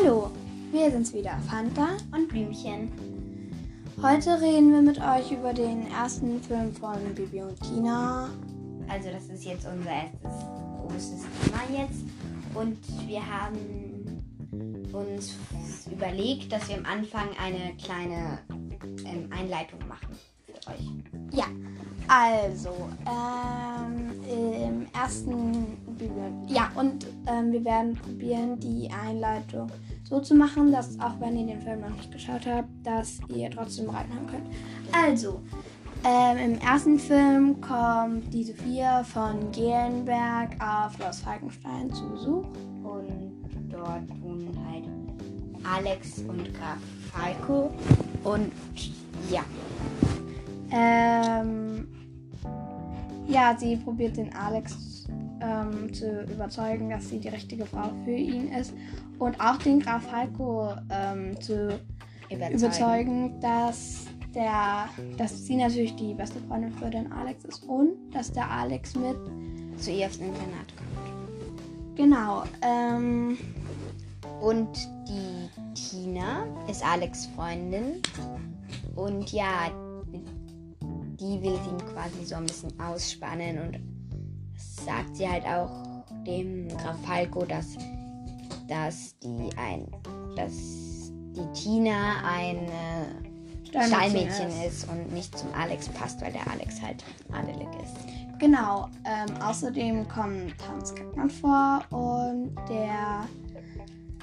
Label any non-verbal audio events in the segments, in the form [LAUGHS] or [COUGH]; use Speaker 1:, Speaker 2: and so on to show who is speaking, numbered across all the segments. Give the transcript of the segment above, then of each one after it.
Speaker 1: Hallo, wir sind's wieder, Fanta.
Speaker 2: und Blümchen.
Speaker 1: Heute reden wir mit euch über den ersten Film von Bibi und Tina.
Speaker 2: Also das ist jetzt unser erstes großes Thema jetzt. Und wir haben uns überlegt, dass wir am Anfang eine kleine ähm, Einleitung machen für euch.
Speaker 1: Ja, also, ähm, im ersten Bibi Ja, und ähm, wir werden probieren, die Einleitung so zu machen, dass auch wenn ihr den Film noch nicht geschaut habt, dass ihr trotzdem reinhören könnt. Also, ähm, im ersten Film kommt die Sophia von Gelenberg auf Schloss Falkenstein zu Besuch.
Speaker 2: Und dort wohnen halt Alex und Graf Falco. Und ja,
Speaker 1: Ähm, ja, sie probiert den Alex ähm, zu überzeugen, dass sie die richtige Frau für ihn ist. Und auch den Graf Falco ähm, zu
Speaker 2: überzeugen.
Speaker 1: überzeugen, dass, der, dass sie natürlich die beste Freundin für den Alex ist und dass der Alex mit.
Speaker 2: zu ihr aufs Internat kommt.
Speaker 1: Genau. Ähm,
Speaker 2: Und die Tina ist Alex Freundin. Und ja, die will ihn quasi so ein bisschen ausspannen und sagt sie halt auch dem Graf Falco, dass, dass die ein dass die Tina ein äh, Stallmädchen ist und nicht zum Alex passt, weil der Alex halt adelig ist.
Speaker 1: Genau. Ähm, außerdem kommt Hans Kackmann vor und der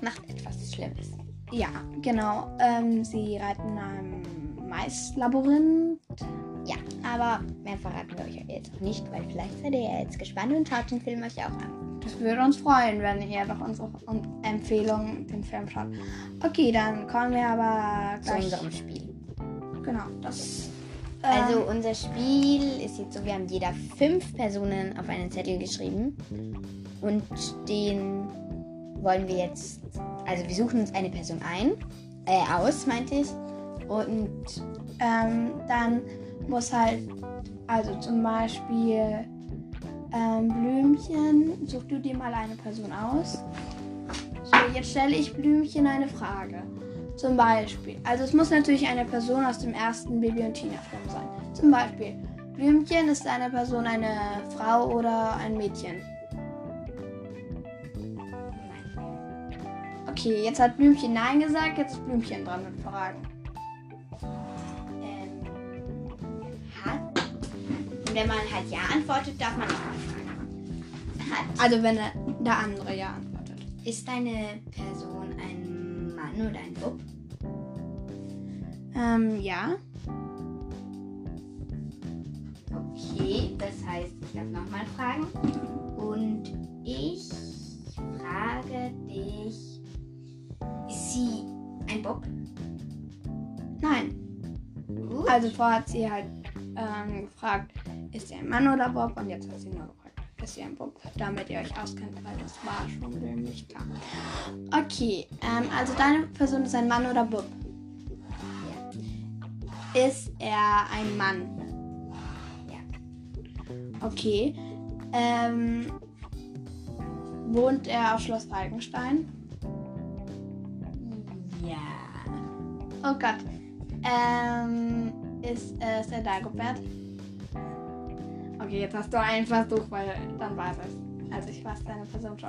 Speaker 2: Macht etwas Schlimmes.
Speaker 1: Ja, genau. Ähm, sie reiten einem Maislabyrinth.
Speaker 2: Ja, aber mehr verraten wir euch jetzt noch nicht, weil vielleicht seid ihr ja jetzt gespannt und schaut den Film euch auch an.
Speaker 1: Das würde uns freuen, wenn ihr doch unsere Un- Empfehlung den Film schaut. Okay, dann kommen wir aber
Speaker 2: Zu
Speaker 1: gleich.
Speaker 2: unserem Spiel.
Speaker 1: Genau, das.
Speaker 2: Also
Speaker 1: ähm,
Speaker 2: unser Spiel ist jetzt so, wir haben jeder fünf Personen auf einen Zettel geschrieben und den wollen wir jetzt, also wir suchen uns eine Person ein, äh, aus, meinte ich, und
Speaker 1: ähm, dann muss halt, also zum Beispiel ähm, Blümchen, such du dir mal eine Person aus. So, jetzt stelle ich Blümchen eine Frage. Zum Beispiel, also es muss natürlich eine Person aus dem ersten Baby und Tina Film sein. Zum Beispiel, Blümchen ist eine Person eine Frau oder ein Mädchen. Okay, jetzt hat Blümchen Nein gesagt, jetzt ist Blümchen dran mit Fragen.
Speaker 2: Und wenn man halt Ja antwortet, darf man nochmal fragen. Hat,
Speaker 1: Also wenn der, der andere ja antwortet.
Speaker 2: ist deine Person ein Mann oder ein Bub?
Speaker 1: Ähm, ja.
Speaker 2: Okay, das heißt, ich darf nochmal fragen. Und ich frage dich, ist sie ein Bob?
Speaker 1: Nein.
Speaker 2: Gut.
Speaker 1: Also vorher hat sie halt ähm, gefragt, ist sie ein Mann oder Bob? Und jetzt hat sie nur gefragt, ist sie ein Bob? Damit ihr euch auskennt, weil das war schon nämlich klar. Okay, ähm, also deine Person ist ein Mann oder Bob? Ist er ein Mann?
Speaker 2: Ja.
Speaker 1: Okay. Ähm, wohnt er auf Schloss Falkenstein?
Speaker 2: Ja.
Speaker 1: Oh Gott. Ähm, ist es der Dagobert? Okay, jetzt hast du einen Versuch, weil dann weiß es. Also ich weiß deine Person schon.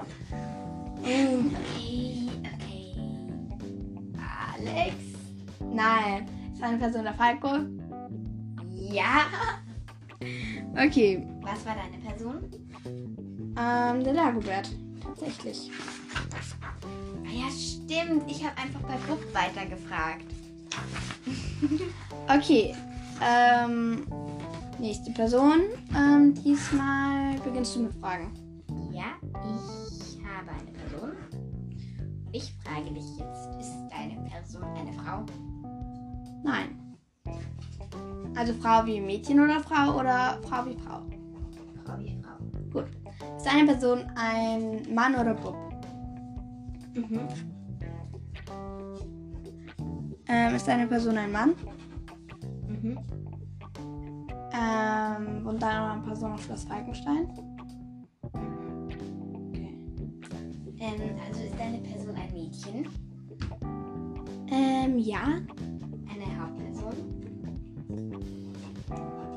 Speaker 2: Okay, okay. Alex?
Speaker 1: Nein. Ist eine Person der Falco?
Speaker 2: Ja.
Speaker 1: Okay.
Speaker 2: Was war deine Person?
Speaker 1: Ähm, der Dagobert. Tatsächlich.
Speaker 2: Ah ja, stimmt. Ich habe einfach bei Bub weitergefragt. [LAUGHS]
Speaker 1: Okay. Ähm, nächste Person. Ähm, diesmal beginnst du mit Fragen.
Speaker 2: Ja, ich habe eine Person. Ich frage dich jetzt, ist deine Person eine Frau?
Speaker 1: Nein. Also Frau wie Mädchen oder Frau oder Frau wie Frau?
Speaker 2: Frau wie Frau.
Speaker 1: Gut. Ist eine Person ein Mann oder Bub?
Speaker 2: Mhm.
Speaker 1: Ähm, ist eine Person ein Mann?
Speaker 2: Mhm.
Speaker 1: Ähm, und dann noch eine Person auf Schloss Falkenstein? Okay.
Speaker 2: Ähm, also ist deine Person ein Mädchen?
Speaker 1: ja.
Speaker 2: Eine Hauptperson?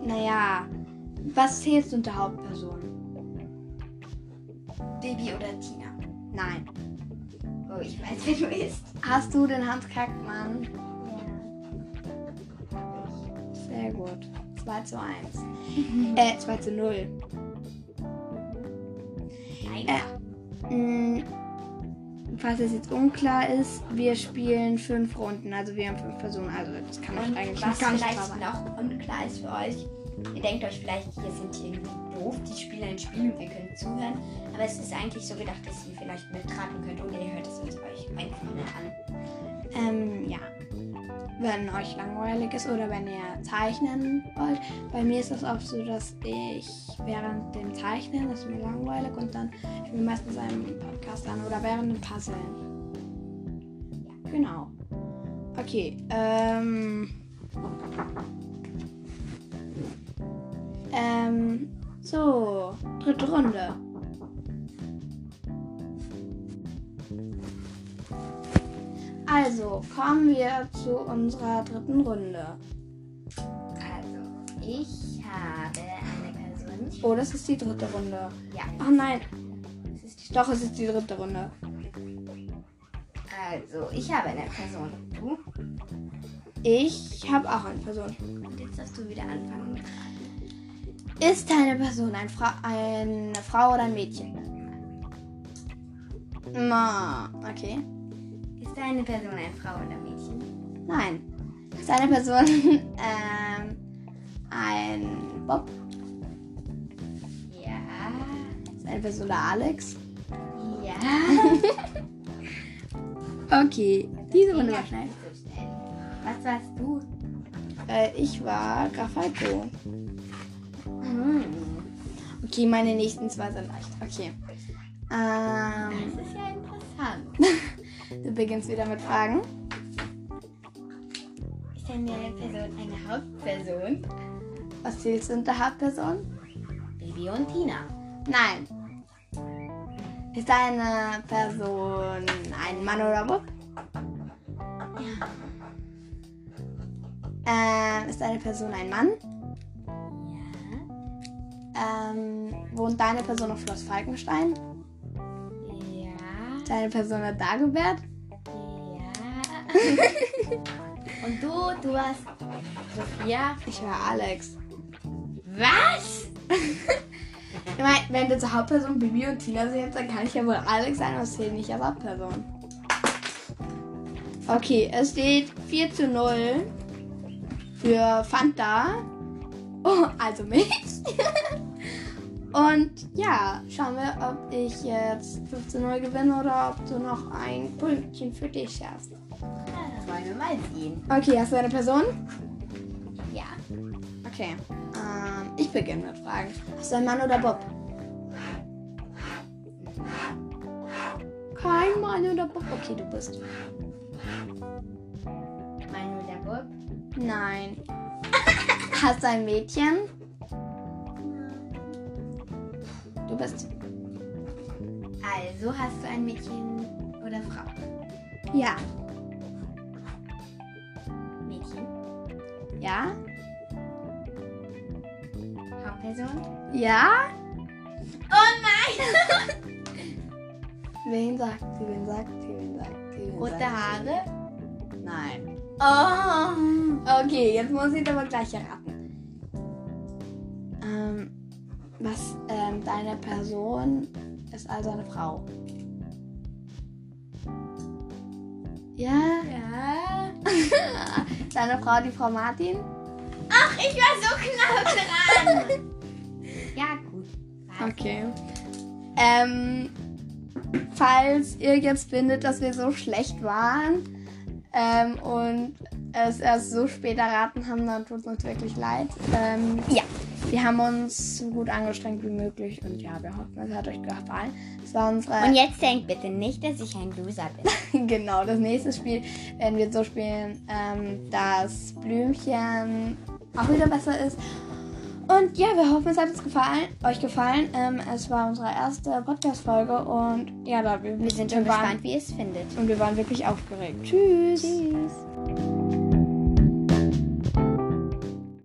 Speaker 1: Naja, was zählst du unter Hauptperson?
Speaker 2: Baby oder Tina?
Speaker 1: Nein.
Speaker 2: Oh, ich weiß, wer du bist.
Speaker 1: Hast du den Hans Kackmann?
Speaker 2: Ja.
Speaker 1: Sehr gut. 2 zu 1. äh, 2 zu 0.
Speaker 2: Nein.
Speaker 1: Äh, mh, falls es jetzt unklar ist, wir spielen fünf Runden. Also wir haben fünf Personen. Also das kann euch
Speaker 2: Und
Speaker 1: eigentlich
Speaker 2: was
Speaker 1: nicht
Speaker 2: vielleicht noch unklar ist für euch, ihr denkt euch vielleicht, hier sind die irgendwie doof, die spielen ein Spiel und wir können zuhören. Aber es ist eigentlich so gedacht, dass ihr vielleicht mitraten könnt oder ihr hört es euch einfach nur an.
Speaker 1: Ähm, ja. Wenn euch langweilig ist oder wenn ihr zeichnen wollt. Bei mir ist das oft so, dass ich während dem Zeichnen ist mir langweilig und dann ich mir meistens einen Podcast an oder während dem Puzzeln. Ja, genau. Okay, ähm. Ähm, so, dritte Runde. Also, kommen wir zu unserer dritten Runde.
Speaker 2: Also, ich habe eine Person.
Speaker 1: Oh, das ist die dritte Runde.
Speaker 2: Ja,
Speaker 1: Ach nein, doch, es ist die dritte Runde.
Speaker 2: Also, ich habe eine Person. Du?
Speaker 1: Ich habe auch eine Person.
Speaker 2: Und jetzt darfst du wieder anfangen.
Speaker 1: Ist deine Person ein Fra eine Frau oder ein Mädchen? Ma, okay.
Speaker 2: Ist deine Person eine Frau oder Mädchen?
Speaker 1: Nein. Ist deine Person [LAUGHS] ähm, ein Bob?
Speaker 2: Ja.
Speaker 1: Ist deine Person der Alex?
Speaker 2: Ja. [LAUGHS]
Speaker 1: Okay, diese Runde war schnell.
Speaker 2: Was warst du?
Speaker 1: Äh, ich war Grafalco.
Speaker 2: Hm.
Speaker 1: Okay, meine nächsten zwei sind leicht. Okay. Ähm,
Speaker 2: Das ist ja interessant. [LAUGHS]
Speaker 1: du beginnst wieder mit Fragen.
Speaker 2: Ist deine Person eine Hauptperson?
Speaker 1: Was zählst du unter Hauptperson?
Speaker 2: Baby und Tina.
Speaker 1: Nein. Ist deine Person ein Mann oder Bub?
Speaker 2: Ja.
Speaker 1: Ähm, ist deine Person ein Mann?
Speaker 2: Ja.
Speaker 1: Ähm, wohnt deine Person auf Schloss Falkenstein? Deine Person ein Dagobert?
Speaker 2: Ja. und du, du warst Sophia.
Speaker 1: Ich war Alex.
Speaker 2: Was?
Speaker 1: Ich meine, wenn du zur Hauptperson Bibi und Tina zählst, dann kann ich ja wohl Alex sein, es zählt nicht als Hauptperson. Okay, es steht 4 zu 0 für Fanta. Oh, also mich. Und ja, schauen wir, ob ich jetzt 5 zu 0 gewinne oder ob du noch ein Pünktchen für dich hast.
Speaker 2: Das wollen wir mal sehen.
Speaker 1: Okay, hast du eine Person?
Speaker 2: Ja.
Speaker 1: Okay. Ähm, ich beginne mit Fragen. Hast du einen Mann oder Bob? Kein Mann oder Bob. Okay, du bist.
Speaker 2: Mein oder Bob?
Speaker 1: Nein. [LAUGHS] Hast du ein Mädchen? Du bist.
Speaker 2: Also hast du ein Mädchen oder Frau?
Speaker 1: Ja.
Speaker 2: Mädchen.
Speaker 1: Ja?
Speaker 2: Hauptperson?
Speaker 1: Ja?
Speaker 2: Oh nein! [LAUGHS]
Speaker 1: Wen sagt sie? Wen sagt sie? Wen sagt sie? Wen
Speaker 2: Rote
Speaker 1: sagt sie?
Speaker 2: Haare?
Speaker 1: Nein.
Speaker 2: Oh.
Speaker 1: Okay, jetzt muss ich aber gleich erraten. Was, ähm, deine Person ist also eine Frau. Ja?
Speaker 2: Ja.
Speaker 1: Deine Frau, die Frau Martin?
Speaker 2: Ach, ich war so knapp dran. [LAUGHS] ja, gut. Was?
Speaker 1: Okay. Ähm, falls ihr jetzt findet, dass wir so schlecht waren ähm, und es erst so spät erraten haben, dann tut es uns wirklich leid. Ähm, ja, wir haben uns so gut angestrengt wie möglich und ja, wir hoffen, es hat euch gefallen. Das war unsere.
Speaker 2: Und jetzt denkt bitte nicht, dass ich ein Loser bin. [LAUGHS]
Speaker 1: genau, das nächste Spiel werden wir so spielen, ähm, dass Blümchen auch wieder besser ist. Und ja, wir hoffen, es hat uns gefallen, euch gefallen. Ähm, es war unsere erste Podcast-Folge und ja, da,
Speaker 2: wir, wir sind schon gespannt, wie ihr es findet.
Speaker 1: Und wir waren wirklich aufgeregt. Tschüss.
Speaker 2: Tschüss.